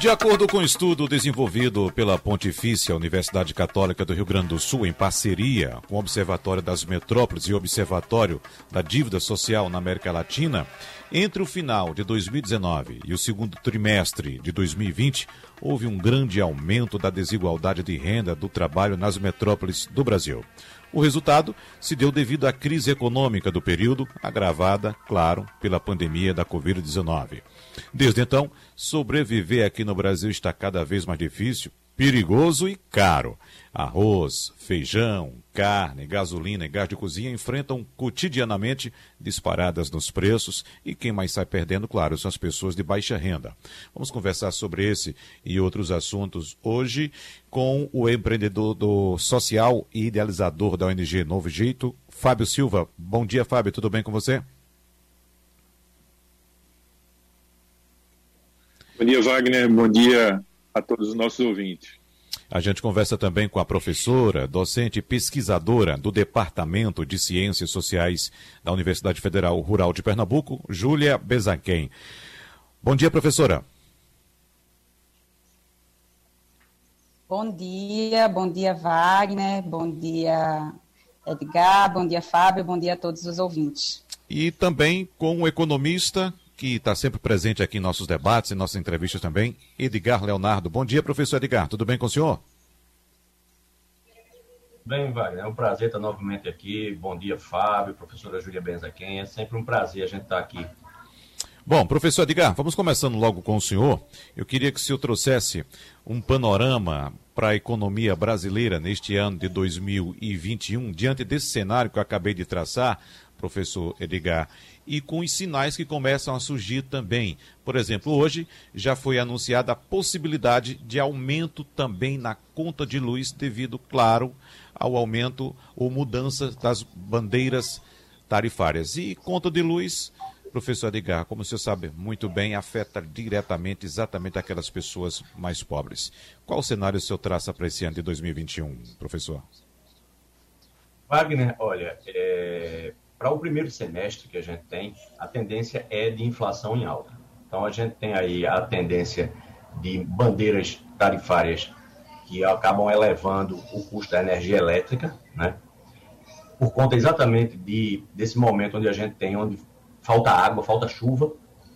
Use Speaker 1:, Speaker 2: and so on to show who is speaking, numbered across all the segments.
Speaker 1: de acordo com o um estudo desenvolvido pela Pontifícia Universidade Católica do Rio Grande do Sul, em parceria com o Observatório das Metrópoles e Observatório da Dívida Social na América Latina, entre o final de 2019 e o segundo trimestre de 2020, houve um grande aumento da desigualdade de renda do trabalho nas metrópoles do Brasil. O resultado se deu devido à crise econômica do período, agravada, claro, pela pandemia da Covid-19. Desde então, sobreviver aqui no Brasil está cada vez mais difícil, perigoso e caro. Arroz, feijão, carne, gasolina e gás de cozinha enfrentam cotidianamente disparadas nos preços e quem mais sai perdendo, claro, são as pessoas de baixa renda. Vamos conversar sobre esse e outros assuntos hoje com o empreendedor do social e idealizador da ONG Novo Jeito, Fábio Silva. Bom dia, Fábio, tudo bem com você?
Speaker 2: Bom dia, Wagner. Bom dia a todos os nossos ouvintes.
Speaker 1: A gente conversa também com a professora, docente e pesquisadora do Departamento de Ciências Sociais da Universidade Federal Rural de Pernambuco, Júlia Bezanquem. Bom dia, professora.
Speaker 3: Bom dia, bom dia, Wagner, bom dia, Edgar, bom dia, Fábio, bom dia a todos os ouvintes.
Speaker 1: E também com o economista que está sempre presente aqui em nossos debates e nossas entrevistas também, Edgar Leonardo. Bom dia, professor Edgar. Tudo bem com o senhor?
Speaker 4: Bem, Wagner, é um prazer estar novamente aqui. Bom dia, Fábio, professora Júlia Benzaquem. É sempre um prazer a gente estar aqui.
Speaker 1: Bom, professor Edgar, vamos começando logo com o senhor. Eu queria que o senhor trouxesse um panorama para a economia brasileira neste ano de 2021, diante desse cenário que eu acabei de traçar, professor Edgar, e com os sinais que começam a surgir também. Por exemplo, hoje já foi anunciada a possibilidade de aumento também na conta de luz, devido, claro, ao aumento ou mudança das bandeiras tarifárias. E conta de luz, professor Edgar, como o senhor sabe muito bem, afeta diretamente exatamente aquelas pessoas mais pobres. Qual o cenário o senhor traça para esse ano de 2021, professor?
Speaker 4: Wagner, olha, é, para o primeiro semestre que a gente tem, a tendência é de inflação em alta. Então, a gente tem aí a tendência de bandeiras tarifárias que acabam elevando o custo da energia elétrica, né? por conta exatamente de, desse momento onde a gente tem, onde falta água, falta chuva,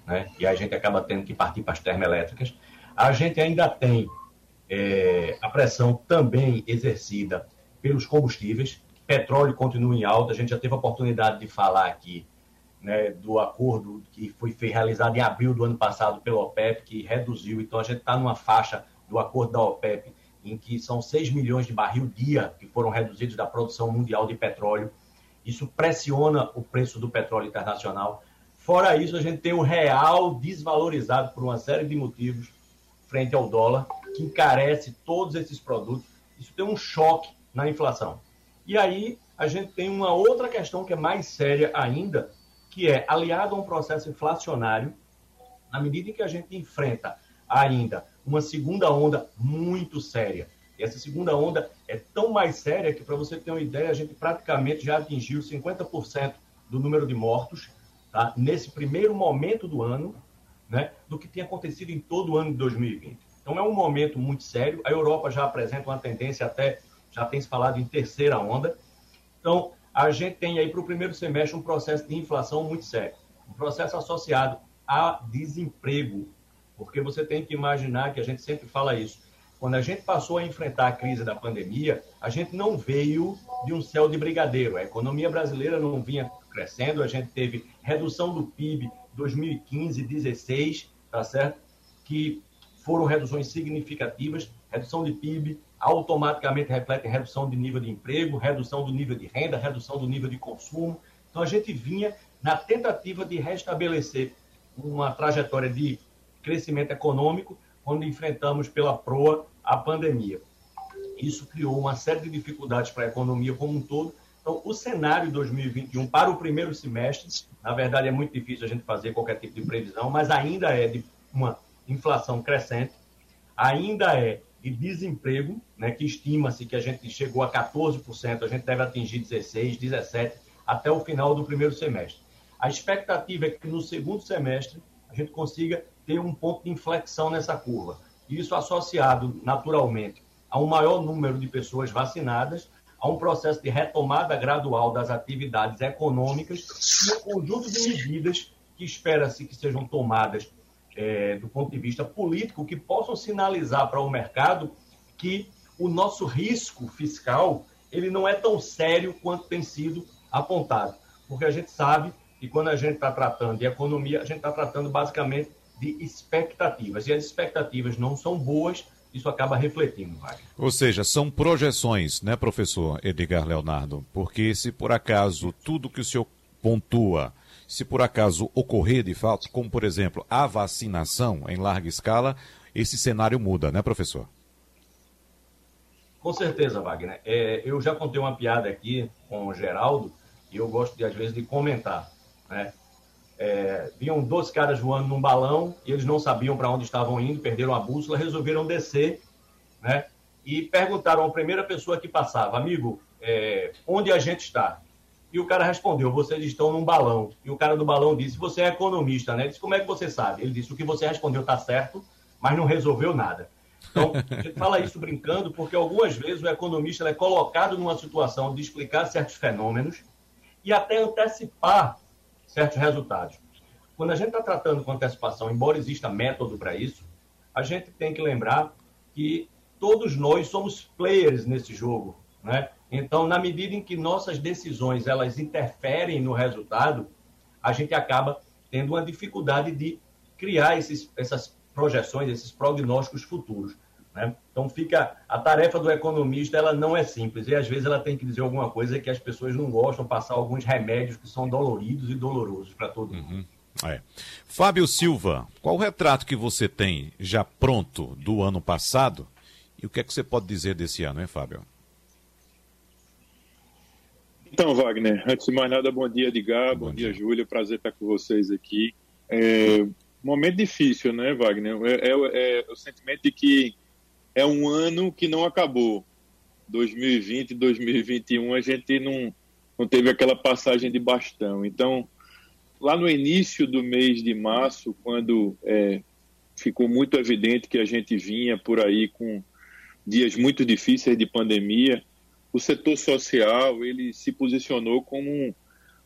Speaker 4: né? e a gente acaba tendo que partir para as termoelétricas. A gente ainda tem é, a pressão também exercida pelos combustíveis, petróleo continua em alta. A gente já teve a oportunidade de falar aqui né, do acordo que foi realizado em abril do ano passado pela OPEP, que reduziu. Então, a gente está numa faixa do acordo da OPEP em que são 6 milhões de barril dia que foram reduzidos da produção mundial de petróleo. Isso pressiona o preço do petróleo internacional. Fora isso, a gente tem o real desvalorizado por uma série de motivos frente ao dólar, que encarece todos esses produtos. Isso tem um choque na inflação. E aí a gente tem uma outra questão que é mais séria ainda, que é aliado a um processo inflacionário, na medida em que a gente enfrenta ainda uma segunda onda muito séria. E essa segunda onda é tão mais séria que, para você ter uma ideia, a gente praticamente já atingiu 50% do número de mortos tá? nesse primeiro momento do ano, né? do que tinha acontecido em todo o ano de 2020. Então é um momento muito sério. A Europa já apresenta uma tendência até já tem se falado em terceira onda. Então, a gente tem aí para o primeiro semestre um processo de inflação muito sério, um processo associado a desemprego, porque você tem que imaginar que a gente sempre fala isso. Quando a gente passou a enfrentar a crise da pandemia, a gente não veio de um céu de brigadeiro. A economia brasileira não vinha crescendo, a gente teve redução do PIB 2015, 16, tá certo? Que foram reduções significativas, redução de PIB, automaticamente reflete redução de nível de emprego, redução do nível de renda, redução do nível de consumo. Então, a gente vinha na tentativa de restabelecer uma trajetória de crescimento econômico quando enfrentamos pela proa a pandemia. Isso criou uma série de dificuldades para a economia como um todo Então, o cenário 2021 para o primeiro semestre, na verdade, é muito difícil a gente fazer qualquer tipo de previsão, mas ainda é de uma inflação crescente, ainda é de desemprego, né, que estima-se que a gente chegou a 14%, a gente deve atingir 16%, 17% até o final do primeiro semestre. A expectativa é que no segundo semestre a gente consiga ter um ponto de inflexão nessa curva. Isso associado, naturalmente, a um maior número de pessoas vacinadas, a um processo de retomada gradual das atividades econômicas e um conjunto de medidas que espera-se que sejam tomadas é, do ponto de vista político que possam sinalizar para o mercado que o nosso risco fiscal ele não é tão sério quanto tem sido apontado. Porque a gente sabe que quando a gente está tratando de economia, a gente está tratando basicamente de expectativas. E as expectativas não são boas, isso acaba refletindo, Wagner.
Speaker 1: Ou seja, são projeções, né, professor Edgar Leonardo? Porque se por acaso tudo que o senhor pontua se por acaso ocorrer de fato, como por exemplo a vacinação em larga escala, esse cenário muda, né, professor?
Speaker 4: Com certeza, Wagner. É, eu já contei uma piada aqui com o Geraldo e eu gosto, de, às vezes, de comentar. Né? É, viam dois caras voando num balão e eles não sabiam para onde estavam indo, perderam a bússola, resolveram descer né? e perguntaram à primeira pessoa que passava, amigo, é, onde a gente está? E o cara respondeu: vocês estão num balão. E o cara do balão disse: você é economista, né? Ele disse: como é que você sabe? Ele disse: o que você respondeu está certo, mas não resolveu nada. Então, gente fala isso brincando porque algumas vezes o economista é colocado numa situação de explicar certos fenômenos e até antecipar certos resultados. Quando a gente está tratando com antecipação, embora exista método para isso, a gente tem que lembrar que todos nós somos players nesse jogo, né? Então, na medida em que nossas decisões elas interferem no resultado, a gente acaba tendo uma dificuldade de criar esses, essas projeções, esses prognósticos futuros. Né? Então, fica a tarefa do economista, ela não é simples e às vezes ela tem que dizer alguma coisa que as pessoas não gostam, passar alguns remédios que são doloridos e dolorosos para todo mundo. Uhum.
Speaker 1: É. Fábio Silva, qual o retrato que você tem já pronto do ano passado e o que é que você pode dizer desse ano, hein, Fábio?
Speaker 2: Então, Wagner, antes de mais nada, bom dia, Edgar, bom, bom dia, dia Júlia, prazer estar com vocês aqui. É, momento difícil, né, Wagner? É, é, é, o sentimento de que é um ano que não acabou. 2020, 2021, a gente não, não teve aquela passagem de bastão. Então, lá no início do mês de março, quando é, ficou muito evidente que a gente vinha por aí com dias muito difíceis de pandemia, o setor social ele se posicionou como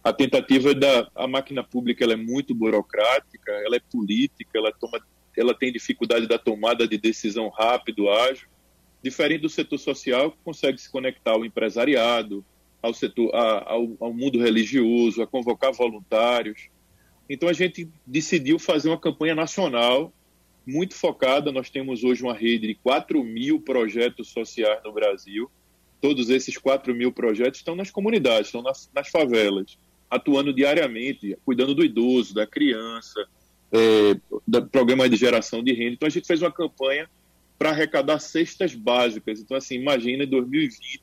Speaker 2: a tentativa da a máquina pública ela é muito burocrática, ela é política, ela toma ela tem dificuldade da tomada de decisão rápido, ágil, diferente do setor social que consegue se conectar ao empresariado, ao setor, a, ao, ao mundo religioso, a convocar voluntários. Então a gente decidiu fazer uma campanha nacional muito focada. Nós temos hoje uma rede de 4 mil projetos sociais no Brasil todos esses 4 mil projetos estão nas comunidades, estão nas, nas favelas, atuando diariamente, cuidando do idoso, da criança, é, do programa de geração de renda. Então, a gente fez uma campanha para arrecadar cestas básicas. Então, assim, imagina em 2020,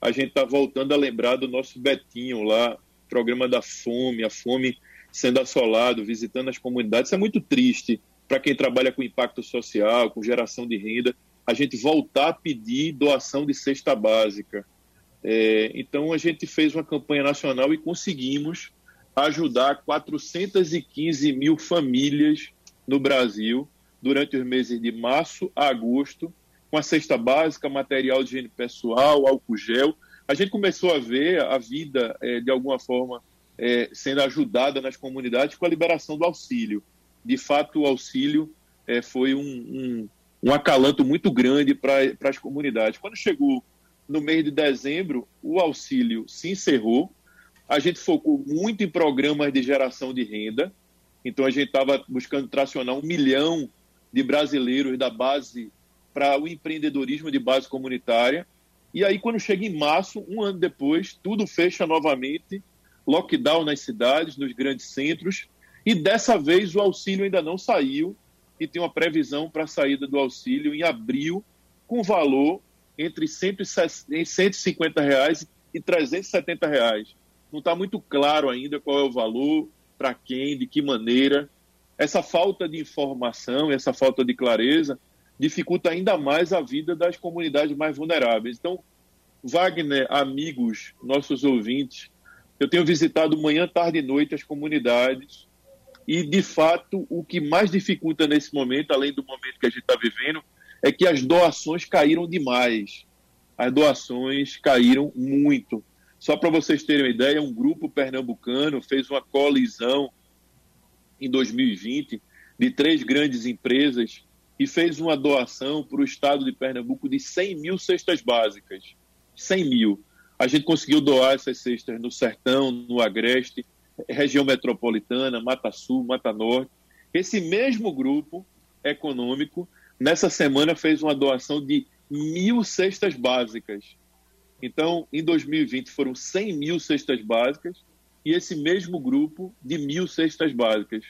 Speaker 2: a gente está voltando a lembrar do nosso Betinho lá, programa da fome, a fome sendo assolado, visitando as comunidades. Isso é muito triste para quem trabalha com impacto social, com geração de renda a gente voltar a pedir doação de cesta básica. É, então, a gente fez uma campanha nacional e conseguimos ajudar 415 mil famílias no Brasil durante os meses de março a agosto, com a cesta básica, material de higiene pessoal, álcool gel. A gente começou a ver a vida, é, de alguma forma, é, sendo ajudada nas comunidades com a liberação do auxílio. De fato, o auxílio é, foi um, um um acalanto muito grande para as comunidades. Quando chegou no mês de dezembro, o auxílio se encerrou, a gente focou muito em programas de geração de renda, então a gente estava buscando tracionar um milhão de brasileiros da base para o empreendedorismo de base comunitária. E aí, quando chega em março, um ano depois, tudo fecha novamente, lockdown nas cidades, nos grandes centros, e dessa vez o auxílio ainda não saiu, e tem uma previsão para a saída do auxílio em abril, com valor entre 150 reais e 370 reais. Não está muito claro ainda qual é o valor, para quem, de que maneira. Essa falta de informação, essa falta de clareza dificulta ainda mais a vida das comunidades mais vulneráveis. Então, Wagner, amigos, nossos ouvintes, eu tenho visitado manhã, tarde e noite as comunidades e, de fato, o que mais dificulta nesse momento, além do momento que a gente está vivendo, é que as doações caíram demais. As doações caíram muito. Só para vocês terem uma ideia, um grupo pernambucano fez uma colisão em 2020 de três grandes empresas e fez uma doação para o estado de Pernambuco de 100 mil cestas básicas. 100 mil. A gente conseguiu doar essas cestas no Sertão, no Agreste, região metropolitana, Mata Sul, Mata Norte. Esse mesmo grupo econômico, nessa semana, fez uma doação de mil cestas básicas então, em 2020 foram 100 mil cestas básicas e esse mesmo grupo de mil cestas básicas.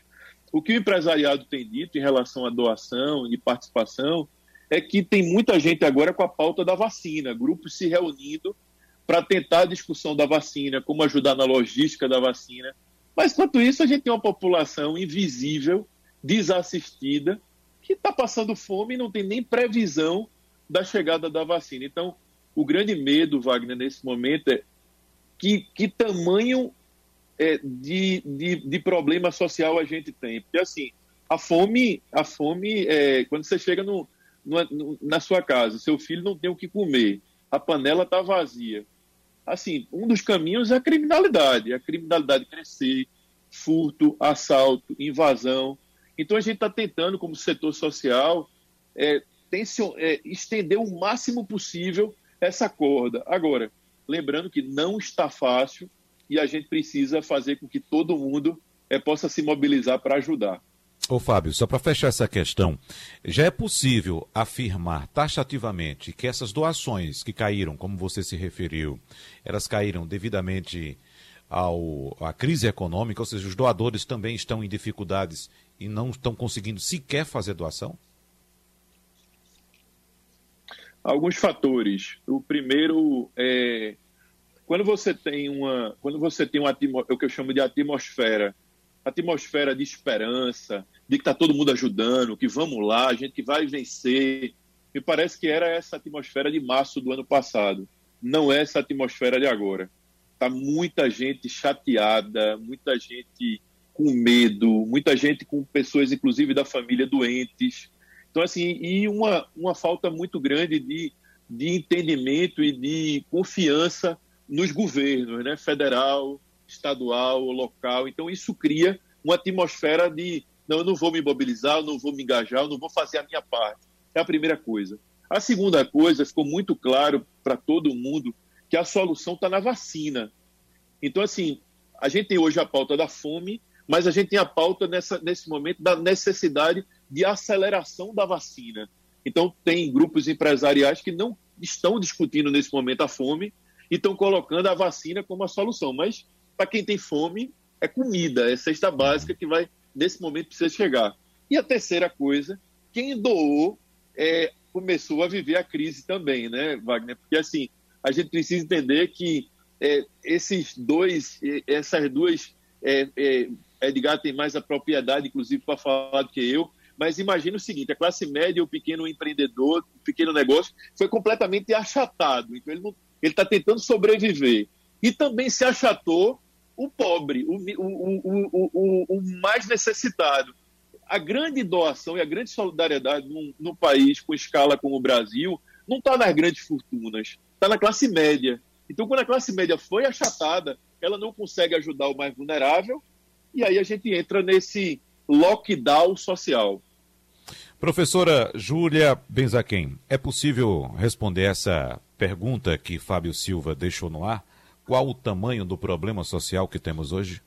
Speaker 2: O que o empresariado tem dito em relação à doação e participação é que tem muita gente agora com a pauta da vacina, grupos se reunindo para tentar a discussão da vacina, como ajudar na logística da vacina. Mas, enquanto isso, a gente tem uma população invisível, desassistida, que está passando fome e não tem nem previsão da chegada da vacina. Então, o grande medo, Wagner, nesse momento é que, que tamanho é, de, de, de, problema social a gente tem. Porque, assim, a fome, a fome é, quando você chega no, no, na sua casa, seu filho não tem o que comer, a panela está vazia. Assim, um dos caminhos é a criminalidade, a criminalidade crescer, furto, assalto, invasão. Então, a gente está tentando, como setor social, é, é, estender o máximo possível essa corda. Agora, lembrando que não está fácil e a gente precisa fazer com que todo mundo é, possa se mobilizar para ajudar.
Speaker 1: Ô Fábio, só para fechar essa questão, já é possível afirmar taxativamente que essas doações que caíram, como você se referiu, elas caíram devidamente ao, à crise econômica, ou seja, os doadores também estão em dificuldades e não estão conseguindo sequer fazer doação?
Speaker 2: alguns fatores. O primeiro é quando você tem uma, quando você tem uma o que eu chamo de atmosfera, atmosfera de esperança, de que está todo mundo ajudando, que vamos lá, a gente que vai vencer. Me parece que era essa atmosfera de março do ano passado. Não é essa atmosfera de agora. Tá muita gente chateada, muita gente com medo, muita gente com pessoas, inclusive da família, doentes. Então, assim, e uma, uma falta muito grande de, de entendimento e de confiança nos governos, né? federal, estadual, local. Então, isso cria uma atmosfera de não, eu não vou me mobilizar, eu não vou me engajar, eu não vou fazer a minha parte. É a primeira coisa. A segunda coisa, ficou muito claro para todo mundo que a solução está na vacina. Então, assim, a gente tem hoje a pauta da fome, mas a gente tem a pauta nessa, nesse momento da necessidade de aceleração da vacina. Então, tem grupos empresariais que não estão discutindo nesse momento a fome e estão colocando a vacina como a solução. Mas, para quem tem fome, é comida, é cesta básica que vai, nesse momento, precisa chegar. E a terceira coisa, quem doou é, começou a viver a crise também, né, Wagner? Porque, assim, a gente precisa entender que é, esses dois, essas duas, é, é, Edgar tem mais a propriedade, inclusive, para falar do que eu, mas imagina o seguinte: a classe média, o pequeno empreendedor, o pequeno negócio, foi completamente achatado. Então, ele está tentando sobreviver. E também se achatou o pobre, o, o, o, o, mais necessitado. A grande doação e a grande solidariedade num, num país com escala como o Brasil não está nas grandes fortunas, está na classe média. Então, quando a classe média foi achatada, ela não consegue ajudar o mais vulnerável, e aí a gente entra nesse lockdown social.
Speaker 1: Professora Júlia Benzaquem, é possível responder essa pergunta que Fábio Silva deixou no ar? Qual o tamanho do problema social que temos hoje?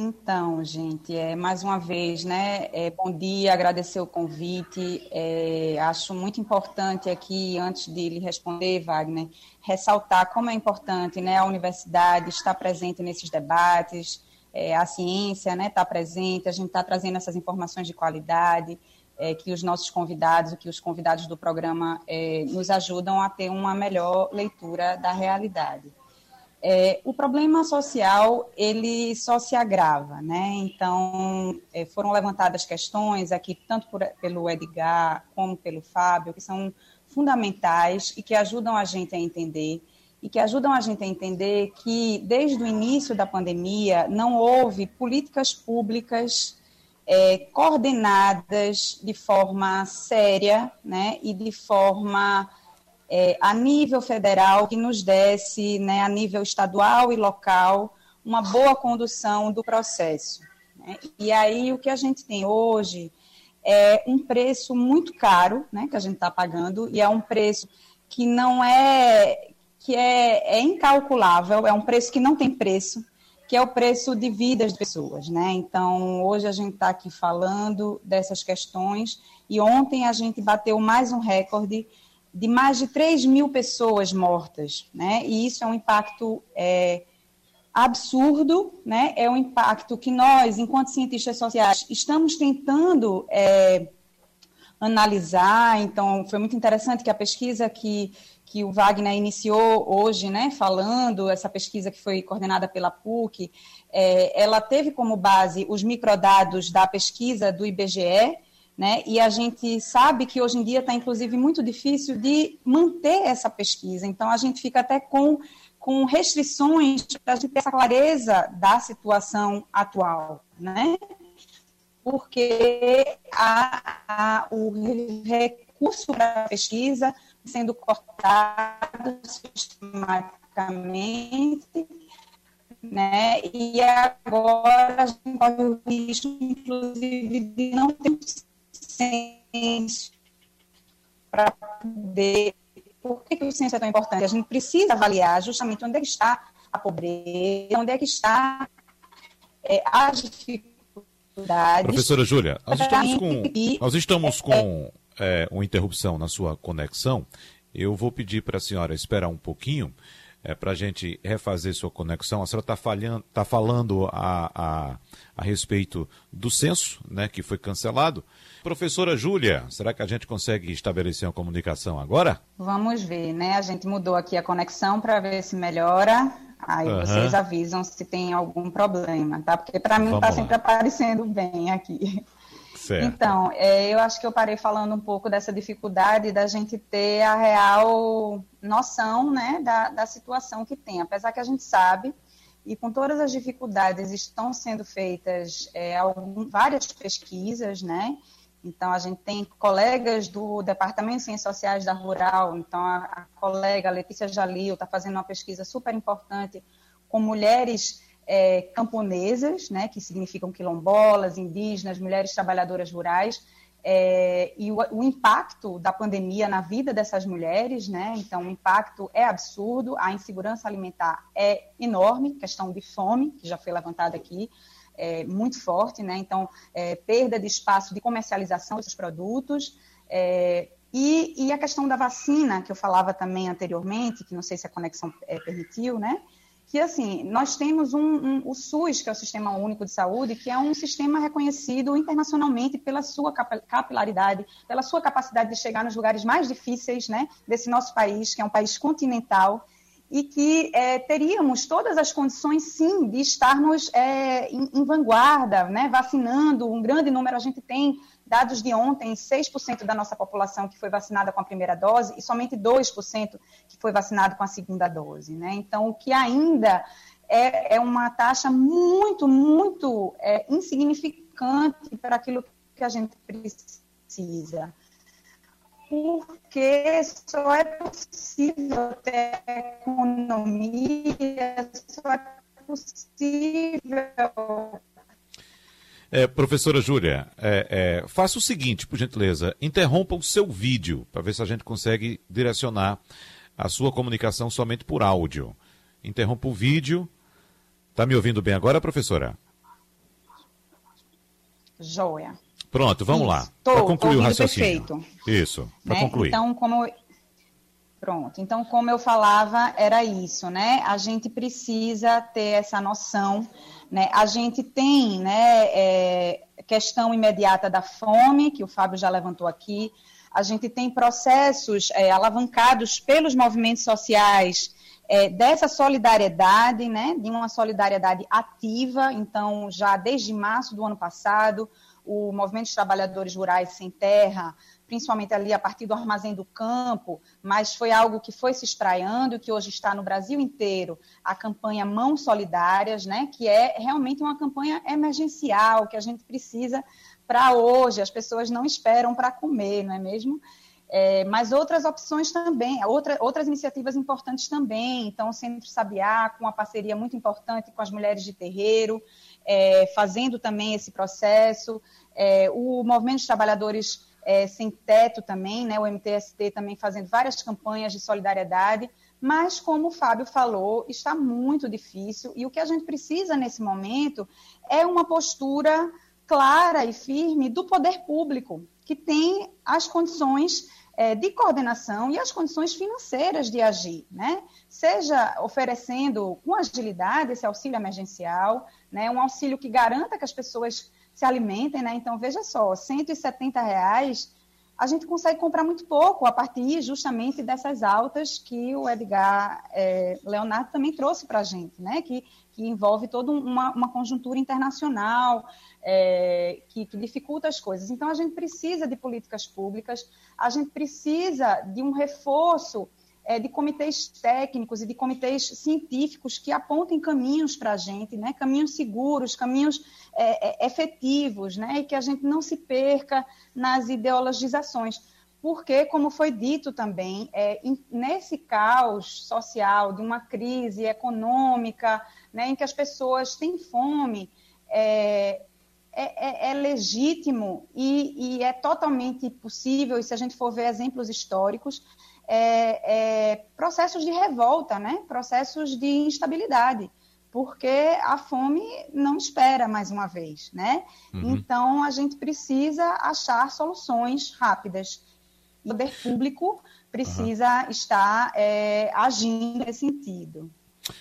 Speaker 3: Então, gente, é, mais uma vez, né? É, bom dia, agradecer o convite. É, acho muito importante aqui, antes de lhe responder, Wagner, ressaltar como é importante né, a universidade estar presente nesses debates, é, a ciência está né, tá presente, a gente está trazendo essas informações de qualidade. É, que os nossos convidados, que os convidados do programa é, nos ajudam a ter uma melhor leitura da realidade. É, o problema social ele só se agrava, né? Então é, foram levantadas questões aqui tanto por, pelo Edgar como pelo Fábio que são fundamentais e que ajudam a gente a entender e que ajudam a gente a entender que desde o início da pandemia não houve políticas públicas é, coordenadas de forma séria, né? E de forma é, a nível federal que nos desse, né, a nível estadual e local, uma boa condução do processo. Né? E aí o que a gente tem hoje é um preço muito caro, né, que a gente está pagando, e é um preço que não é que é, é incalculável, é um preço que não tem preço, que é o preço de vidas de pessoas, né? Então, hoje a gente está aqui falando dessas questões e ontem a gente bateu mais um recorde de mais de 3 mil pessoas mortas, né? E isso é um impacto é, absurdo, né? É um impacto que nós, enquanto cientistas sociais, estamos tentando é, analisar. Então, foi muito interessante que a pesquisa que que o Wagner iniciou hoje, né, falando, essa pesquisa que foi coordenada pela PUC, é, ela teve como base os microdados da pesquisa do IBGE, né? E a gente sabe que hoje em dia está, inclusive, muito difícil de manter essa pesquisa. Então, a gente fica até com, com restrições para a gente ter essa clareza da situação atual, né? Porque a, a, o recurso para a pesquisa sendo cortado sistematicamente, né? E agora a gente pode o risco, inclusive, de não ter para poder. Por que, que o ciência é tão importante? A gente precisa avaliar justamente onde é que está a pobreza, onde é que está é, as dificuldades.
Speaker 1: Professora Júlia, nós estamos com, nós estamos com é, uma interrupção na sua conexão. Eu vou pedir para a senhora esperar um pouquinho é, para a gente refazer sua conexão. A senhora está tá falando a, a, a respeito do censo, né, que foi cancelado. Professora Júlia, será que a gente consegue estabelecer uma comunicação agora?
Speaker 3: Vamos ver, né? A gente mudou aqui a conexão para ver se melhora. Aí uhum. vocês avisam se tem algum problema, tá? Porque para mim está sempre aparecendo bem aqui. Certo. Então, é, eu acho que eu parei falando um pouco dessa dificuldade da gente ter a real noção né, da, da situação que tem. Apesar que a gente sabe, e com todas as dificuldades estão sendo feitas é, algum, várias pesquisas, né? Então, a gente tem colegas do Departamento de Ciências Sociais da Rural, então a, a colega Letícia Jalil está fazendo uma pesquisa super importante com mulheres é, camponesas, né, que significam quilombolas, indígenas, mulheres trabalhadoras rurais, é, e o, o, impacto da pandemia na vida dessas mulheres, né? Então, o impacto é absurdo, a insegurança alimentar é enorme, questão de fome, que já foi levantada aqui, é muito forte, né? Então, é, perda de espaço de comercialização desses produtos. É, e, e, a questão da vacina, que eu falava também anteriormente, que não sei se a conexão é, permitiu, né? que assim nós temos um, um, o SUS, que é o Sistema Único de Saúde, que é um sistema reconhecido internacionalmente pela sua capilaridade, pela sua capacidade de chegar nos lugares mais difíceis, né, desse nosso país, que é um país continental e que é, teríamos todas as condições, sim, de estarmos é, em, em, vanguarda, né, vacinando um grande número. A gente tem dados de ontem, 6% da nossa população que foi vacinada com a primeira dose e somente 2% que foi vacinado com a segunda dose. Né? Então, o que ainda é, é uma taxa muito, muito é, insignificante para aquilo que a gente precisa porque só é possível ter economia, só é possível.
Speaker 1: É, professora Júlia, é, é, faça o seguinte, por gentileza, interrompa o seu vídeo para ver se a gente consegue direcionar a sua comunicação somente por áudio. Interrompa o vídeo. Está me ouvindo bem agora, professora?
Speaker 3: Joia.
Speaker 1: Pronto, vamos Isso. lá. Para concluir o raciocínio. Perfeito. Isso, para né? concluir.
Speaker 3: Então, como Pronto. Então, como eu falava, era isso, né? A gente precisa ter essa noção, né? A gente tem, né, é, questão imediata da fome, que o Fábio já levantou aqui. A gente tem processos é, alavancados pelos movimentos sociais é, dessa solidariedade, né? De uma solidariedade ativa. Então, já desde março do ano passado, o Movimento dos Trabalhadores Rurais Sem Terra principalmente ali a partir do armazém do campo, mas foi algo que foi se espraiando e que hoje está no Brasil inteiro, a campanha Mãos Solidárias, né, que é realmente uma campanha emergencial que a gente precisa para hoje, as pessoas não esperam para comer, não é mesmo? É, mas outras opções também, outra, outras iniciativas importantes também. Então, o Centro Sabiá, com uma parceria muito importante com as mulheres de terreiro, é, fazendo também esse processo. É, o Movimento dos Trabalhadores é, Sem Teto também, né, o MTST também fazendo várias campanhas de solidariedade, mas como o Fábio falou, está muito difícil e o que a gente precisa nesse momento é uma postura clara e firme do poder público, que tem as condições é, de coordenação e as condições financeiras de agir, né? Seja oferecendo com agilidade esse auxílio emergencial, né? um auxílio que garanta que as pessoas se alimentem, né? Então, veja só, 170 reais a gente consegue comprar muito pouco a partir justamente dessas altas que o Edgar é, Leonardo também trouxe para a gente, né? Que, que envolve toda uma, uma conjuntura internacional é, que, que dificulta as coisas. Então, a gente precisa de políticas públicas, a gente precisa de um reforço é, de comitês técnicos e de comitês científicos que apontem caminhos para a gente, né? caminhos seguros, caminhos é, é, efetivos, né? e que a gente não se perca nas ideologizações. Porque, como foi dito também, é, nesse caos social de uma crise econômica, né, em que as pessoas têm fome, é, é, é, é legítimo e, e, é totalmente possível, e se a gente for ver exemplos históricos, é, é, processos de revolta, né? processos de instabilidade, porque a fome não espera mais uma vez. Né? Uhum. Então, a gente precisa achar soluções rápidas. O poder público precisa uhum. estar é, agindo nesse sentido.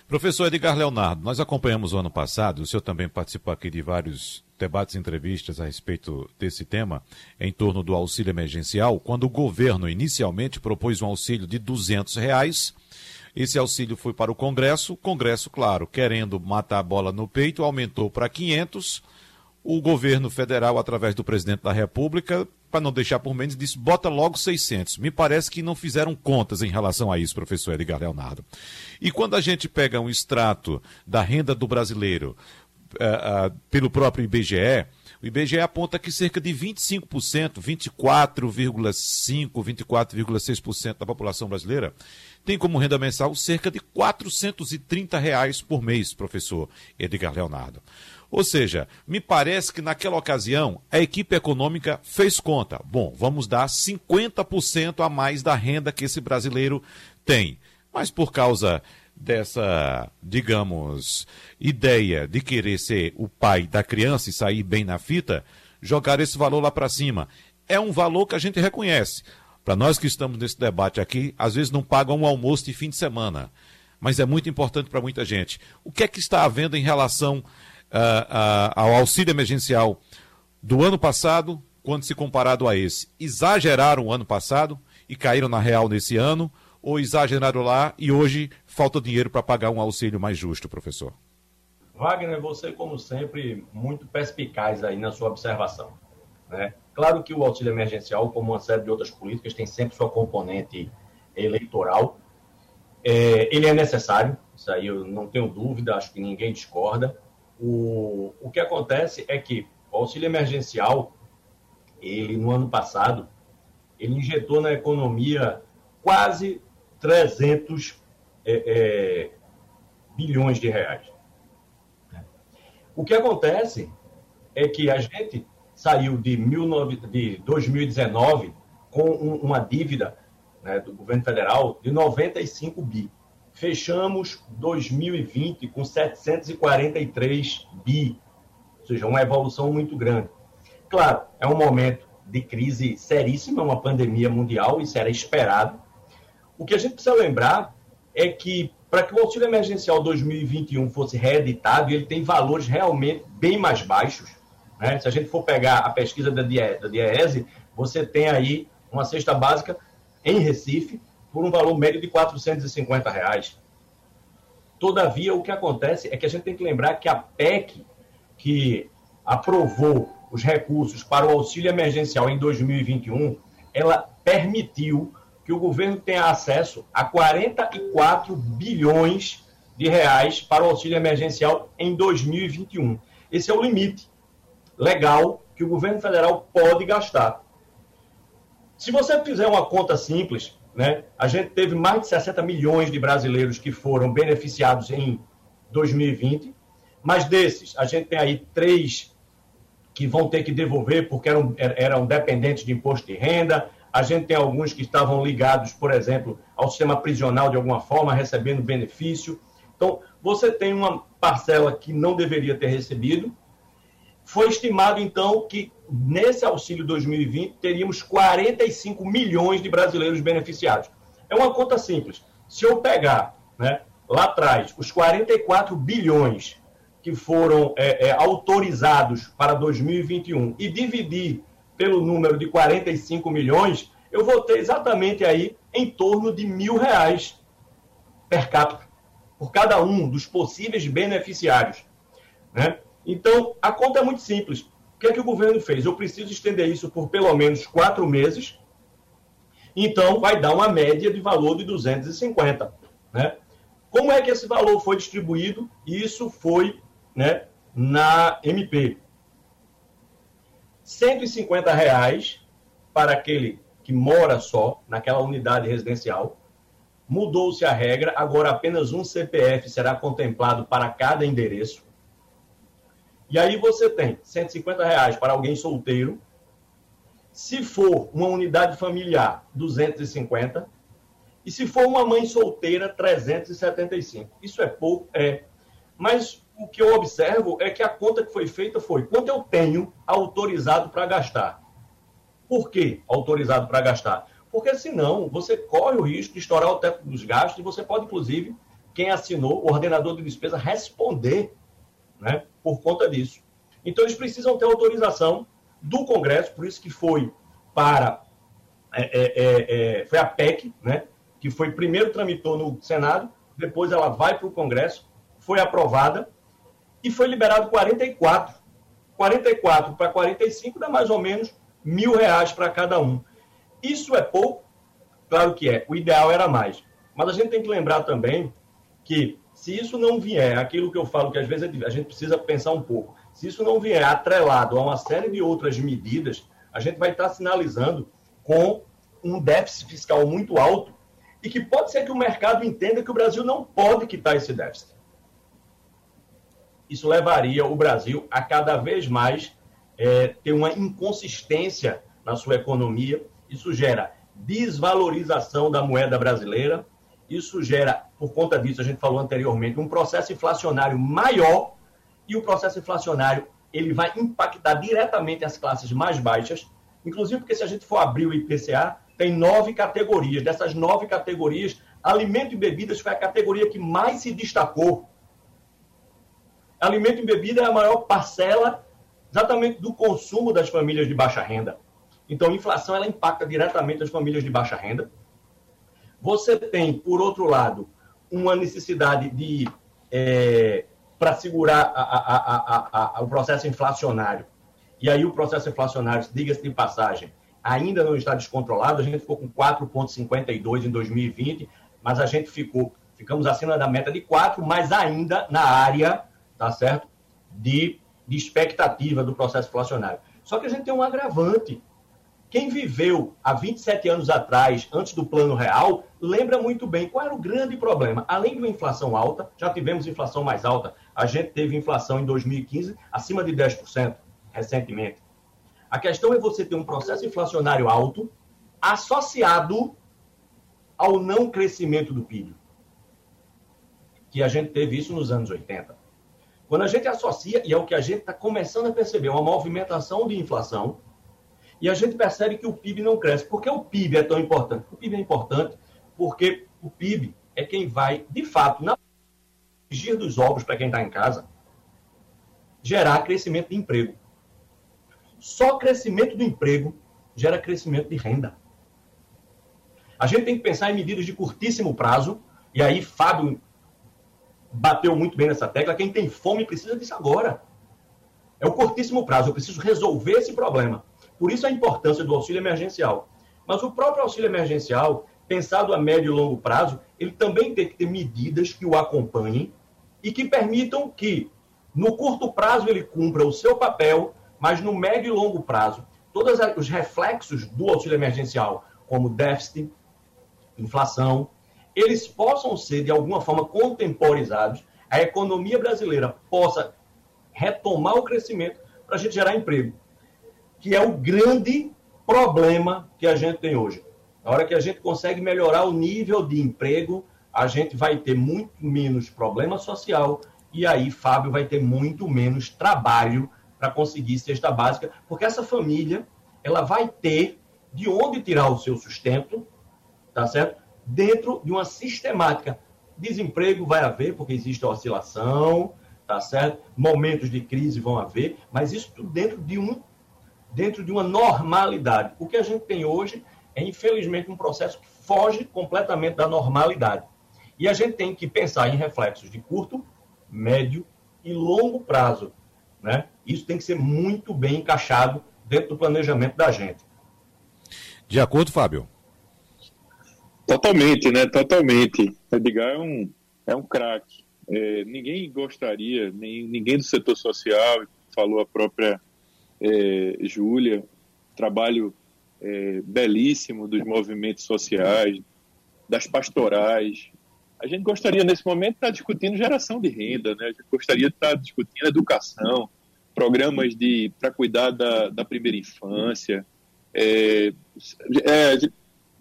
Speaker 1: Professor Edgar Leonardo, nós acompanhamos o ano passado, o senhor também participou aqui de vários debates e entrevistas a respeito desse tema, em torno do auxílio emergencial, quando o governo inicialmente propôs um auxílio de 200 reais. Esse auxílio foi para o Congresso, o Congresso, claro, querendo matar a bola no peito, aumentou para 500. O governo federal, através do presidente da República, para não deixar por menos, disse: bota logo 600. Me parece que não fizeram contas em relação a isso, professor Edgar Leonardo. E quando a gente pega um extrato da renda do brasileiro uh, uh, pelo próprio IBGE, o IBGE aponta que cerca de 25%, 24,5%, 24,6% da população brasileira tem como renda mensal cerca de 430 reais por mês, professor Edgar Leonardo. Ou seja, me parece que naquela ocasião a equipe econômica fez conta. Bom, vamos dar 50% a mais da renda que esse brasileiro tem. Mas por causa dessa, digamos, ideia de querer ser o pai da criança e sair bem na fita, jogar esse valor lá para cima. É um valor que a gente reconhece. Para nós que estamos nesse debate aqui, às vezes não pagam um almoço de fim de semana, mas é muito importante para muita gente. O que é que está havendo em relação uh, ao auxílio emergencial do ano passado, quando se comparado a esse? Exageraram o ano passado e caíram na real nesse ano, ou exageraram lá e hoje falta dinheiro para pagar um auxílio mais justo, professor?
Speaker 4: Wagner, você, como sempre, muito perspicaz aí na sua observação. Né? Claro que o auxílio emergencial, como uma série de outras políticas, tem sempre sua componente eleitoral. É, ele é necessário, isso aí eu não tenho dúvida, acho que ninguém discorda. O, o que acontece é que o auxílio emergencial, ele no ano passado, ele injetou na economia quase 300 é, é, bilhões de reais. O que acontece é que a gente saiu de, 19, de 2019 com um, uma dívida né, do governo federal de 95 bi. Fechamos 2020 com 743 bi, ou seja, uma evolução muito grande. Claro, é um momento de crise seríssima, uma pandemia mundial, isso era esperado. O que a gente precisa lembrar é que para que o auxílio emergencial 2021 fosse reeditado, ele tem valores realmente bem mais baixos. Né? Se a gente for pegar a pesquisa da DIEESE, você tem aí uma cesta básica em Recife por um valor médio de 450 reais. Todavia, o que acontece é que a gente tem que lembrar que a PEC, que aprovou os recursos para o auxílio emergencial em 2021, ela permitiu que o governo tenha acesso a 44 bilhões de reais para o auxílio emergencial em 2021. Esse é o limite legal que o governo federal pode gastar. Se você fizer uma conta simples, né, a gente teve mais de 60 milhões de brasileiros que foram beneficiados em 2020, mas desses, a gente tem aí três que vão ter que devolver porque eram, eram dependentes de imposto de renda, a gente tem alguns que estavam ligados, por exemplo, ao sistema prisional de alguma forma, recebendo benefício. Então, você tem uma parcela que não deveria ter recebido, foi estimado, então, que nesse auxílio 2020 teríamos 45 milhões de brasileiros beneficiados. É uma conta simples. Se eu pegar né, lá atrás os 44 bilhões que foram é, é, autorizados para 2021 e dividir pelo número de 45 milhões, eu vou ter exatamente aí em torno de mil reais per capita por cada um dos possíveis beneficiários. Né? Então, a conta é muito simples. O que é que o governo fez? Eu preciso estender isso por pelo menos quatro meses. Então, vai dar uma média de valor de 250. Né? Como é que esse valor foi distribuído? Isso foi né, na MP. 150 reais para aquele que mora só naquela unidade residencial. Mudou-se a regra, agora apenas um CPF será contemplado para cada endereço. E aí você tem 150 reais para alguém solteiro. Se for uma unidade familiar, 250. E se for uma mãe solteira, 375. Isso é pouco? É. Mas o que eu observo é que a conta que foi feita foi quanto eu tenho autorizado para gastar. Por que autorizado para gastar? Porque senão você corre o risco de estourar o teto dos gastos e você pode, inclusive, quem assinou, o ordenador de despesa, responder né, por conta disso. Então, eles precisam ter autorização do Congresso, por isso que foi para. É, é, é, é foi a PEC, né, que foi primeiro tramitou no Senado, depois ela vai para o Congresso, foi aprovada e foi liberado 44. 44 para 45 dá mais ou menos mil reais para cada um. Isso é pouco? Claro que é. O ideal era mais. Mas a gente tem que lembrar também que se isso não vier, aquilo que eu falo que às vezes a gente precisa pensar um pouco, se isso não vier atrelado a uma série de outras medidas, a gente vai estar sinalizando com um déficit fiscal muito alto e que pode ser que o mercado entenda que o Brasil não pode quitar esse déficit. Isso levaria o Brasil a cada vez mais é, ter uma inconsistência na sua economia. Isso gera desvalorização da moeda brasileira, isso gera, por conta disso, a gente falou anteriormente, um processo inflacionário maior e o processo inflacionário ele vai impactar diretamente as classes mais baixas, inclusive porque se a gente for abrir o IPCA, tem nove categorias. Dessas nove categorias, alimento e bebidas foi a categoria que mais se destacou. Alimento e bebida é a maior parcela exatamente do consumo das famílias de baixa renda. Então, a inflação ela impacta diretamente as famílias de baixa renda. Você tem, por outro lado, uma necessidade de é, para segurar a, a, a, o processo inflacionário. E aí o processo inflacionário, diga-se de passagem, ainda não está descontrolado. A gente ficou com 4,52 em 2020, mas a gente ficou, ficamos acima da meta de 4, mas ainda na área, tá certo? De, de expectativa do processo inflacionário. Só que a gente tem um agravante. Quem viveu há 27 anos atrás, antes do plano real, lembra muito bem qual era o grande problema. Além de uma inflação alta, já tivemos inflação mais alta. A gente teve inflação em 2015 acima de 10% recentemente. A questão é você ter um processo inflacionário alto associado ao não crescimento do PIB. Que a gente teve isso nos anos 80. Quando a gente associa, e é o que a gente está começando a perceber, uma movimentação de inflação, e a gente percebe que o PIB não cresce. Por que o PIB é tão importante? O PIB é importante Porque o PIB é quem vai, de fato, na gir dos ovos para quem está em casa, gerar crescimento de emprego. Só crescimento do emprego gera crescimento de renda. A gente tem que pensar em medidas de curtíssimo prazo, e aí Fábio bateu muito bem nessa tecla. Quem tem fome precisa disso agora. É o curtíssimo prazo, eu preciso resolver esse problema. Por isso a importância do auxílio emergencial. Mas o próprio auxílio emergencial, pensado a médio e longo prazo, ele também tem que ter medidas que o acompanhem e que permitam que, no curto prazo, ele cumpra o seu papel, mas no médio e longo prazo, todos os reflexos do auxílio emergencial, como déficit, inflação, eles possam ser, de alguma forma, contemporizados, a economia brasileira possa retomar o crescimento para a gente gerar emprego, que é o grande problema que a gente tem hoje. Na hora que a gente consegue melhorar o nível de emprego, a gente vai ter muito menos problema social e aí Fábio vai ter muito menos trabalho para conseguir cesta básica, porque essa família ela vai ter de onde tirar o seu sustento, tá certo? Dentro de uma sistemática. Desemprego vai haver, porque existe oscilação, tá certo? Momentos de crise vão haver, mas isso tudo dentro de um dentro de uma normalidade. O que a gente tem hoje é infelizmente um processo que foge completamente da normalidade. E a gente tem que pensar em reflexos de curto, médio e longo prazo, né? Isso tem que ser muito bem encaixado dentro do planejamento da gente.
Speaker 1: De acordo, Fábio?
Speaker 2: Totalmente, né? Totalmente. Edgar é um, é um craque. É, ninguém gostaria, nem, ninguém do setor social, falou a própria é, Júlia, trabalho é, belíssimo dos movimentos sociais, das pastorais. A gente gostaria, nesse momento, de estar discutindo geração de renda, né? a gente gostaria de estar discutindo educação, programas para cuidar da, da primeira infância. É, é,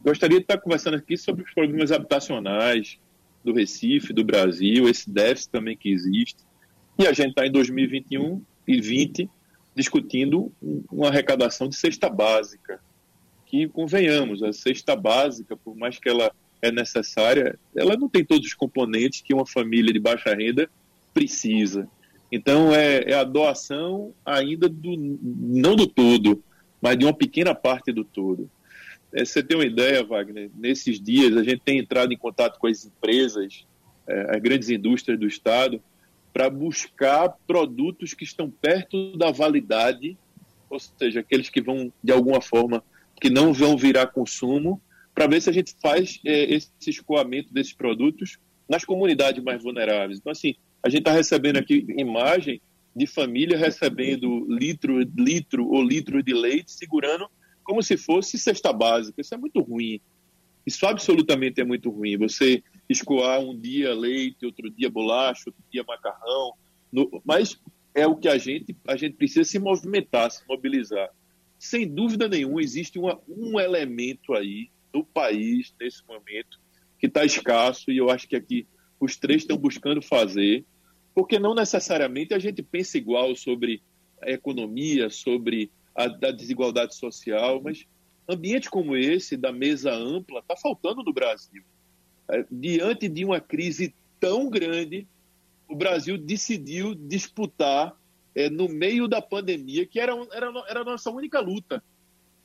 Speaker 2: gostaria de estar conversando aqui sobre os problemas habitacionais do Recife, do Brasil, esse déficit também que existe. E a gente está em 2021 e 20 discutindo uma arrecadação de cesta básica, que convenhamos, a cesta básica, por mais que ela é necessária, ela não tem todos os componentes que uma família de baixa renda precisa. Então, é, é a doação ainda do, não do todo, mas de uma pequena parte do todo. É, você tem uma ideia, Wagner? Nesses dias, a gente tem entrado em contato com as empresas, é, as grandes indústrias do Estado, para buscar produtos que estão perto da validade, ou seja, aqueles que vão, de alguma forma, que não vão virar consumo, para ver se a gente faz é, esse escoamento desses produtos nas comunidades mais vulneráveis. Então, assim, a gente está recebendo aqui imagem de família recebendo litro, litro ou litro de leite, segurando como se fosse cesta básica. Isso é muito ruim. Isso absolutamente é muito ruim. Você escoar um dia leite, outro dia bolacha, outro dia macarrão. No... mas é o que a gente, a gente precisa se movimentar, se mobilizar. Sem dúvida nenhuma, existe uma, um elemento aí no país, nesse momento, que está escasso, e eu acho que aqui os três estão buscando fazer, porque não necessariamente a gente pensa igual sobre a economia, sobre a, a desigualdade social, mas ambiente como esse, da mesa ampla, está faltando no Brasil. É, diante de uma crise tão grande, o Brasil decidiu disputar é, no meio da pandemia, que era, era, era a nossa única luta.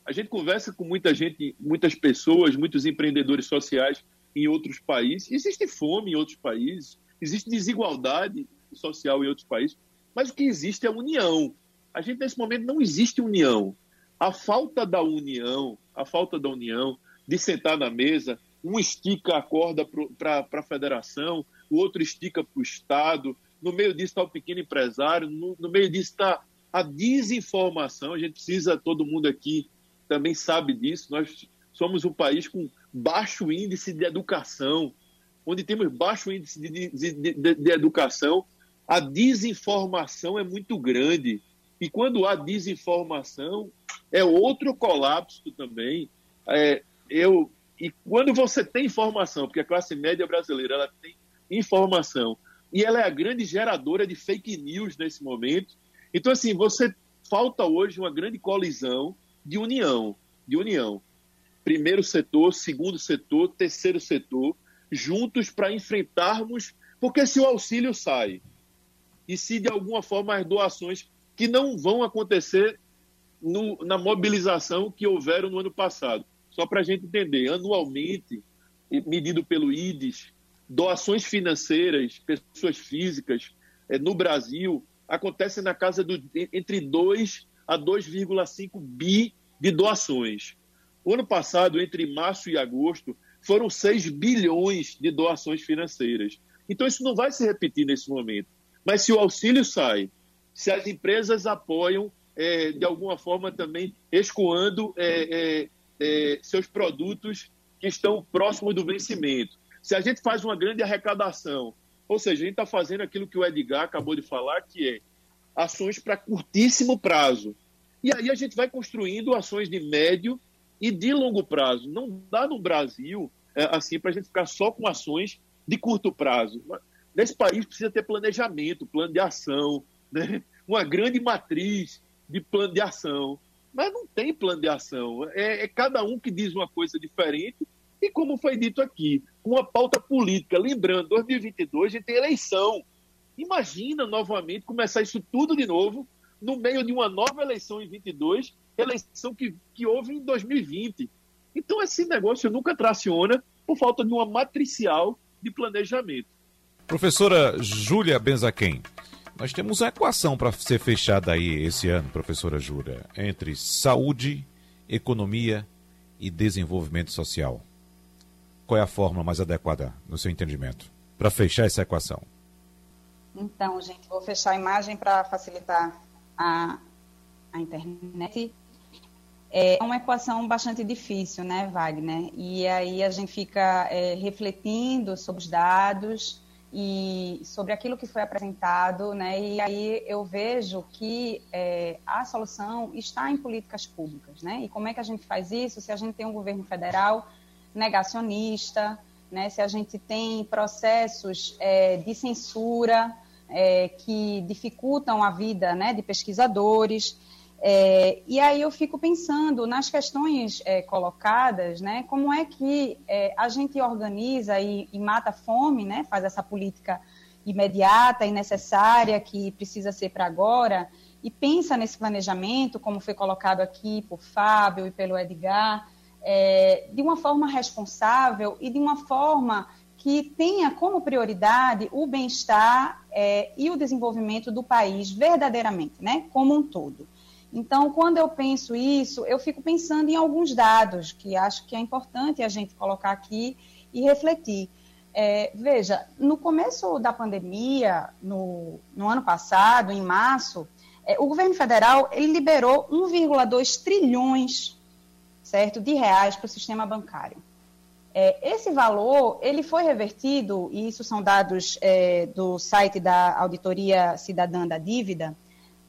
Speaker 2: A gente conversa com muita gente, muitas pessoas, muitos empreendedores sociais em outros países. Existe fome em outros países, existe desigualdade social em outros países, mas o que existe é união. A gente, nesse momento, não existe união. A falta da união, a falta da união, de sentar na mesa, um estica a corda para a federação, o outro estica para o Estado, no meio disso está o pequeno empresário, no, no meio disso está a desinformação. A gente precisa, todo mundo aqui também sabe disso. Nós somos um país com baixo índice de educação, onde temos baixo índice de, de, de, de educação, a desinformação é muito grande. E quando há desinformação, é outro colapso também. É, eu, e quando você tem informação, porque a classe média brasileira ela tem informação, e ela é a grande geradora de fake news nesse momento. Então, assim, você falta hoje uma grande colisão de união, de união. primeiro setor, segundo setor, terceiro setor, juntos para enfrentarmos, porque se o auxílio sai e se de alguma forma as doações que não vão acontecer no, na mobilização que houveram no ano passado. Só para a gente entender, anualmente, medido pelo IDES, doações financeiras, pessoas físicas, é, no Brasil, acontecem na casa do, entre 2 a 2,5 bi de doações. O ano passado, entre março e agosto, foram 6 bilhões de doações financeiras. Então, isso não vai se repetir nesse momento. Mas se o auxílio sai, se as empresas apoiam, é, de alguma forma também escoando é, é, seus produtos que estão próximos do vencimento, se a gente faz uma grande arrecadação, ou seja, a gente está fazendo aquilo que o Edgar acabou de falar, que é ações para curtíssimo prazo. E aí a gente vai construindo ações de médio e de longo prazo. Não dá no Brasil é, assim para a gente ficar só com ações de curto prazo. Nesse país precisa ter planejamento, plano de ação, né? uma grande matriz de plano de ação. Mas não tem plano de ação. É, é cada um que diz uma coisa diferente e, como foi dito aqui, uma pauta política. Lembrando, 2022 a gente tem eleição. Imagina novamente começar isso tudo de novo no meio de uma nova eleição em 22, eleição que, que houve em 2020. Então, esse negócio nunca traciona por falta de uma matricial de planejamento.
Speaker 1: Professora Júlia Benzaquem, nós temos uma equação para ser fechada aí esse ano, professora Júlia, entre saúde, economia e desenvolvimento social. Qual é a fórmula mais adequada, no seu entendimento, para fechar essa equação?
Speaker 3: Então, gente, vou fechar a imagem para facilitar a, a internet. É uma equação bastante difícil, né, Wagner? E aí a gente fica é, refletindo sobre os dados e sobre aquilo que foi apresentado, né? E aí eu vejo que é, a solução está em políticas públicas, né? E como é que a gente faz isso se a gente tem um governo federal negacionista, né? Se a gente tem processos é, de censura é, que dificultam a vida né, de pesquisadores. É, e aí eu fico pensando nas questões é, colocadas, né, como é que é, a gente organiza e, e, mata a fome, né, faz essa política imediata e necessária que precisa ser para agora, e pensa nesse planejamento, como foi colocado aqui por Fábio e pelo Edgar, é, de uma forma responsável e de uma forma que tenha como prioridade o bem-estar é, e o desenvolvimento do país verdadeiramente, né, como um todo. Então, quando eu penso isso, eu fico pensando em alguns dados que acho que é importante a gente colocar aqui e refletir. É, veja, no começo da pandemia, no, no ano passado, em março, é, o governo federal ele liberou 1,2 trilhões certo, de reais para o sistema bancário. É, esse valor ele foi revertido, e isso são dados é, do site da Auditoria Cidadã da Dívida,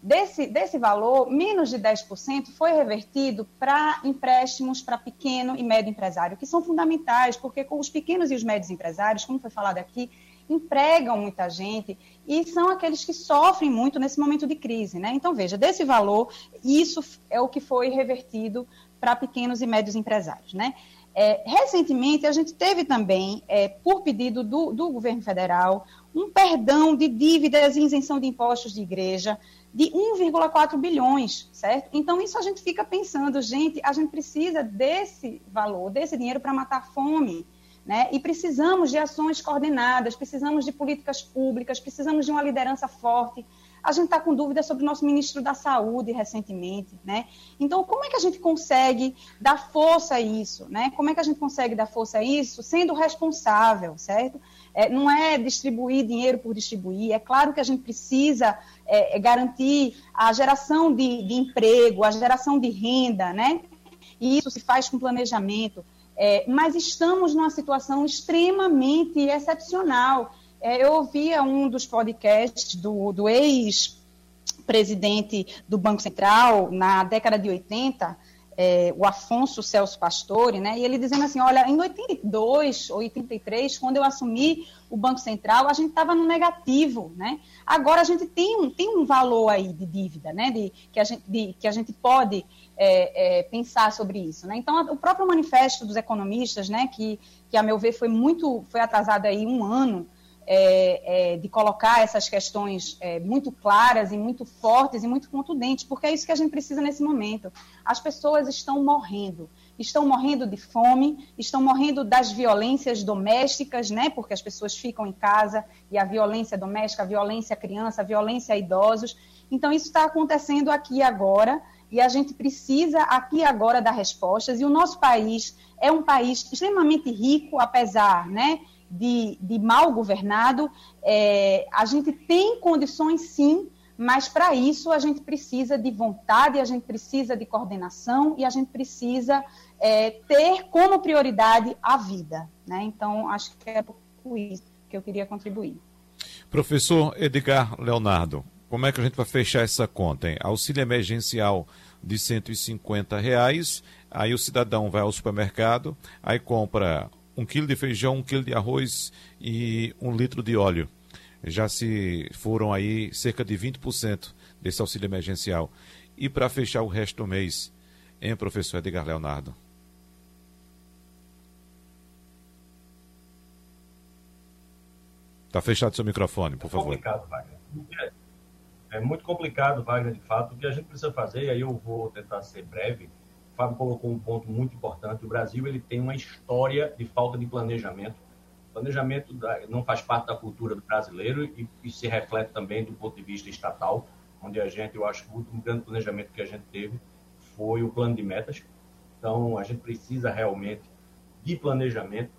Speaker 3: desse, desse valor, menos de 10% foi revertido para empréstimos para pequeno e médio empresário, que são fundamentais, porque os pequenos e os médios empresários, como foi falado aqui, empregam muita gente e são aqueles que sofrem muito nesse momento de crise. Né? Então, veja, desse valor, isso é o que foi revertido para pequenos e médios empresários. Né? É, recentemente, a gente teve também, é, por pedido do, do, governo federal, um perdão de dívidas e isenção de impostos de igreja de 1,4 bilhões, certo? Então, isso a gente fica pensando, gente, a gente precisa desse valor, desse dinheiro para matar fome, né? E precisamos de ações coordenadas, precisamos de políticas públicas, precisamos de uma liderança forte, a gente está com dúvidas sobre o nosso ministro da Saúde recentemente, né? Então, como é que a gente consegue dar força a isso, né? Como é que a gente consegue dar força a isso sendo responsável, certo? É, não é distribuir dinheiro por distribuir. É claro que a gente precisa é, é garantir a geração de, de, emprego, a geração de renda, né? E isso se faz com planejamento. É, mas estamos numa situação extremamente excepcional é, eu ouvia um dos podcasts do, do ex-presidente do Banco Central, na década de 80, é, o Afonso Celso Pastore, né? E ele dizendo assim, olha, em 82, 83, quando eu assumi o Banco Central, a gente estava no negativo, né? Agora a gente tem um, tem um valor aí de dívida, né? De, que, a gente, de, que a gente pode é, é, pensar sobre isso, né? Então, o próprio manifesto dos economistas, né? Que, que a meu ver foi muito, foi atrasado aí um ano, é, é, de colocar essas questões é, muito claras e muito fortes e muito contundentes, porque é isso que a gente precisa nesse momento. As pessoas estão morrendo, estão morrendo de fome, estão morrendo das violências domésticas, né? Porque as pessoas ficam em casa e a violência doméstica, a violência à criança, a violência a idosos. Então, isso está acontecendo aqui agora e a gente precisa aqui agora dar respostas. E o nosso país é um país extremamente rico, apesar, né? De, de mal governado, é, a gente tem condições sim, mas para isso a gente precisa de vontade, a gente precisa de coordenação e a gente precisa é, ter como prioridade a vida. Né? Então, acho que é isso que eu queria contribuir.
Speaker 1: Professor Edgar Leonardo, como é que a gente vai fechar essa conta? Hein? Auxílio emergencial de 150 reais, aí o cidadão vai ao supermercado, aí compra um quilo de feijão, um quilo de arroz e um litro de óleo. Já se foram aí cerca de 20% desse auxílio emergencial. E para fechar o resto do mês, hein, professor Edgar Leonardo? Está fechado seu microfone, por favor.
Speaker 4: É complicado, Wagner. É muito complicado, Wagner, de fato. O que a gente precisa fazer, e aí eu vou tentar ser breve, Fábio colocou um ponto muito importante. O Brasil ele tem uma história de falta de planejamento. Planejamento não faz parte da cultura do brasileiro e, e, se reflete também do ponto de vista estatal, onde a gente, eu acho que o último grande planejamento que a gente teve foi o plano de metas. Então, a gente precisa realmente de planejamento.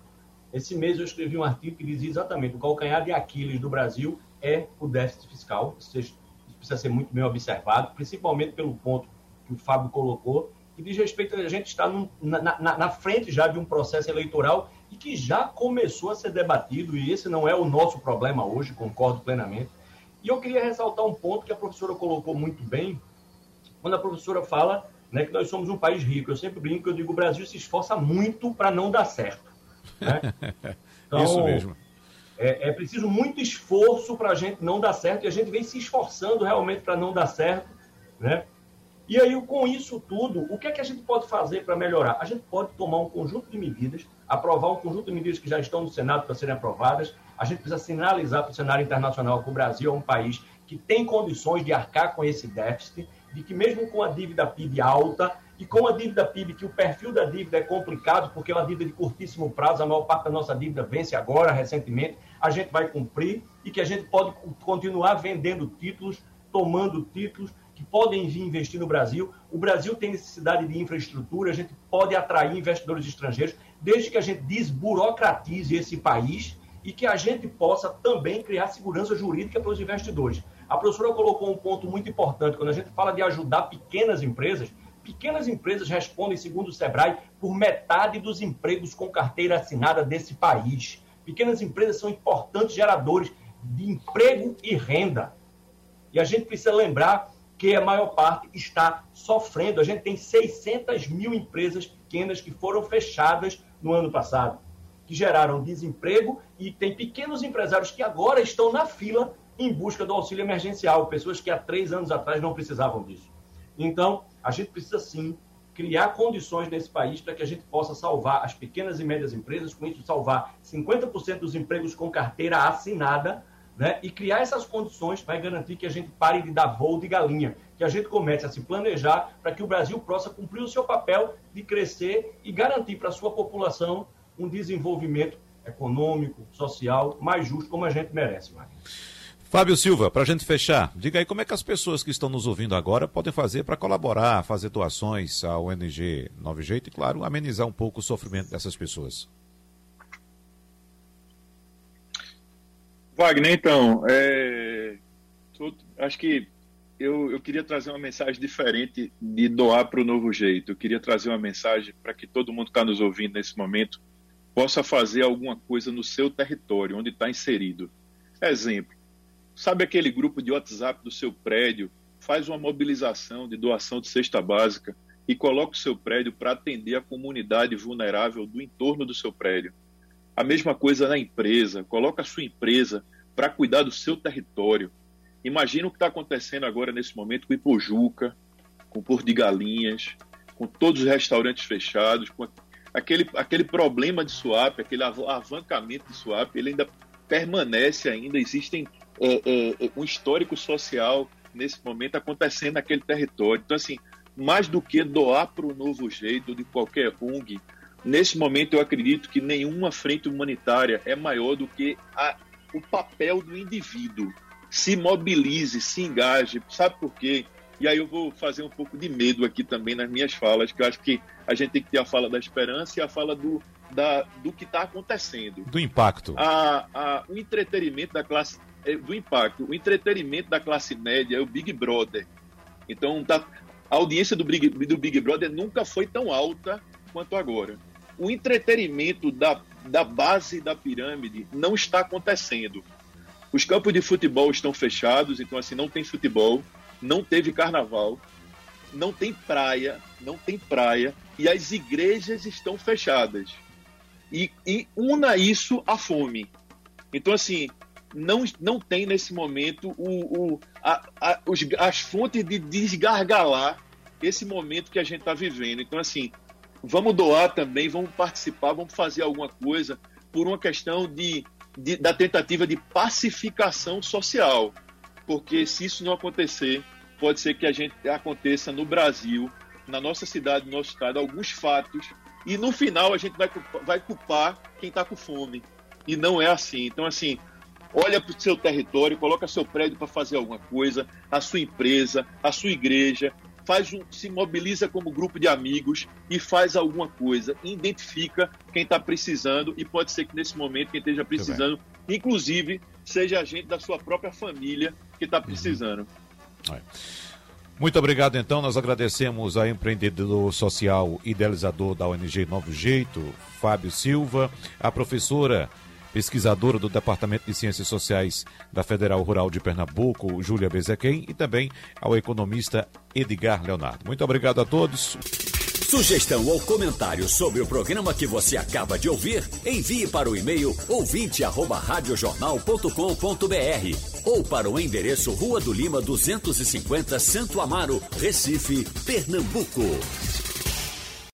Speaker 4: Esse mês eu escrevi um artigo que dizia exatamente o calcanhar de Aquiles do Brasil é o déficit fiscal. Isso precisa ser muito bem observado, principalmente pelo ponto que o Fábio colocou, que diz respeito a gente estar num, na, na, na, frente já de um processo eleitoral e que já começou a ser debatido, e esse não é o nosso problema hoje, concordo plenamente. E eu queria ressaltar um ponto que a professora colocou muito bem, quando a professora fala né, que nós somos um país rico. Eu sempre brinco, eu digo, o Brasil se esforça muito para não dar certo. Né?
Speaker 1: Então, Isso mesmo.
Speaker 4: É, é preciso muito esforço para a gente não dar certo, e a gente vem se esforçando realmente para não dar certo, né? E aí, com isso tudo, o que é que a gente pode fazer para melhorar? A gente pode tomar um conjunto de medidas, aprovar um conjunto de medidas que já estão no Senado para serem aprovadas. A gente precisa sinalizar para o cenário internacional que o Brasil é um país que tem condições de arcar com esse déficit, de que mesmo com a dívida PIB alta e com a dívida PIB, que o perfil da dívida é complicado, porque é uma dívida de curtíssimo prazo, a maior parte da nossa dívida vence agora, recentemente, a gente vai cumprir e que a gente pode continuar vendendo títulos, tomando títulos, que podem vir investir no Brasil. O Brasil tem necessidade de infraestrutura, a gente pode atrair investidores estrangeiros, desde que a gente desburocratize esse país e que a gente possa também criar segurança jurídica para os investidores. A professora colocou um ponto muito importante. Quando a gente fala de ajudar pequenas empresas, pequenas empresas respondem, segundo o Sebrae, por metade dos empregos com carteira assinada desse país. Pequenas empresas são importantes geradores de emprego e renda. E a gente precisa lembrar que a maior parte está sofrendo. A gente tem 600 mil empresas pequenas que foram fechadas no ano passado, que geraram desemprego e tem pequenos empresários que agora estão na fila em busca do auxílio emergencial, pessoas que há três anos atrás não precisavam disso. Então, a gente precisa sim criar condições nesse país para que a gente possa salvar as pequenas e médias empresas, com isso salvar 50% dos empregos com carteira assinada, né? E criar essas condições vai garantir que a gente pare de dar voo de galinha, que a gente comece a se planejar para que o Brasil possa cumprir o seu papel de crescer e garantir para a sua população um desenvolvimento econômico, social, mais justo, como a gente merece.
Speaker 1: Fábio Silva, para a gente fechar, diga aí como é que as pessoas que estão nos ouvindo agora podem fazer para colaborar, fazer doações à ONG Nove Jeito e, claro, amenizar um pouco o sofrimento dessas pessoas.
Speaker 2: Wagner, então, é, acho que eu, eu queria trazer uma mensagem diferente de doar para o novo jeito. Eu queria trazer uma mensagem para que todo mundo que está nos ouvindo nesse momento possa fazer alguma coisa no seu território, onde está inserido. Exemplo, sabe aquele grupo de WhatsApp do seu prédio? Faz uma mobilização de doação de cesta básica e coloque o seu prédio para atender a comunidade vulnerável do entorno do seu prédio. A mesma coisa na empresa, coloque a sua empresa para cuidar do seu território. Imagina o que está acontecendo agora nesse momento com Ipojuca, com Porto de Galinhas, com todos os restaurantes fechados, com aquele, aquele problema de swap, aquele avancamento de swap, ele ainda permanece ainda, existem é, é, é, um histórico social nesse momento acontecendo naquele território. Então, assim, mais do que doar para o novo jeito de qualquer ONG, nesse momento eu acredito que nenhuma frente humanitária é maior do que a, o papel do indivíduo. Se mobilize, se engaje. Sabe por quê? E aí eu vou fazer um pouco de medo aqui também nas minhas falas, que eu acho que a gente tem que ter a fala da esperança e a fala do, da, do que está acontecendo.
Speaker 1: Do impacto.
Speaker 2: A, a, o entretenimento da classe. É, do impacto. O entretenimento da classe média é o Big Brother. Então, tá, a audiência do Big, do Big Brother nunca foi tão alta quanto agora. O entretenimento da, da base da pirâmide não está acontecendo. Os campos de futebol estão fechados, então assim não tem futebol não teve carnaval, não tem praia, não tem praia, e as igrejas estão fechadas. E, e una isso à fome. Então, assim, não, não tem nesse momento o, o, a, a, os, as fontes de desgargalar esse momento que a gente está vivendo. Então, assim, vamos doar também, vamos participar, vamos fazer alguma coisa por uma questão de, de da tentativa de pacificação social porque se isso não acontecer, pode ser que a gente aconteça no Brasil, na nossa cidade, no nosso estado, alguns fatos, e no final a gente vai, vai culpar quem está com fome. E não é assim. Então, assim, olha para o seu território, coloca seu prédio para fazer alguma coisa, a sua empresa, a sua igreja, faz um, se mobiliza como grupo de amigos e faz alguma coisa, identifica quem está precisando e pode ser que nesse momento quem esteja precisando, inclusive, seja a gente da sua própria família que está precisando.
Speaker 1: Uhum. Muito obrigado, então. Nós agradecemos ao empreendedor social idealizador da ONG Novo Jeito, Fábio Silva, a professora pesquisadora do Departamento de Ciências Sociais da Federal Rural de Pernambuco, Júlia Bezequem, e também ao economista Edgar Leonardo. Muito obrigado a todos.
Speaker 5: Sugestão ou comentário sobre o programa que você acaba de ouvir, envie para o e-mail ouvinte@radiojornal.com.br ou para o endereço Rua do Lima 250, Santo Amaro, Recife, Pernambuco.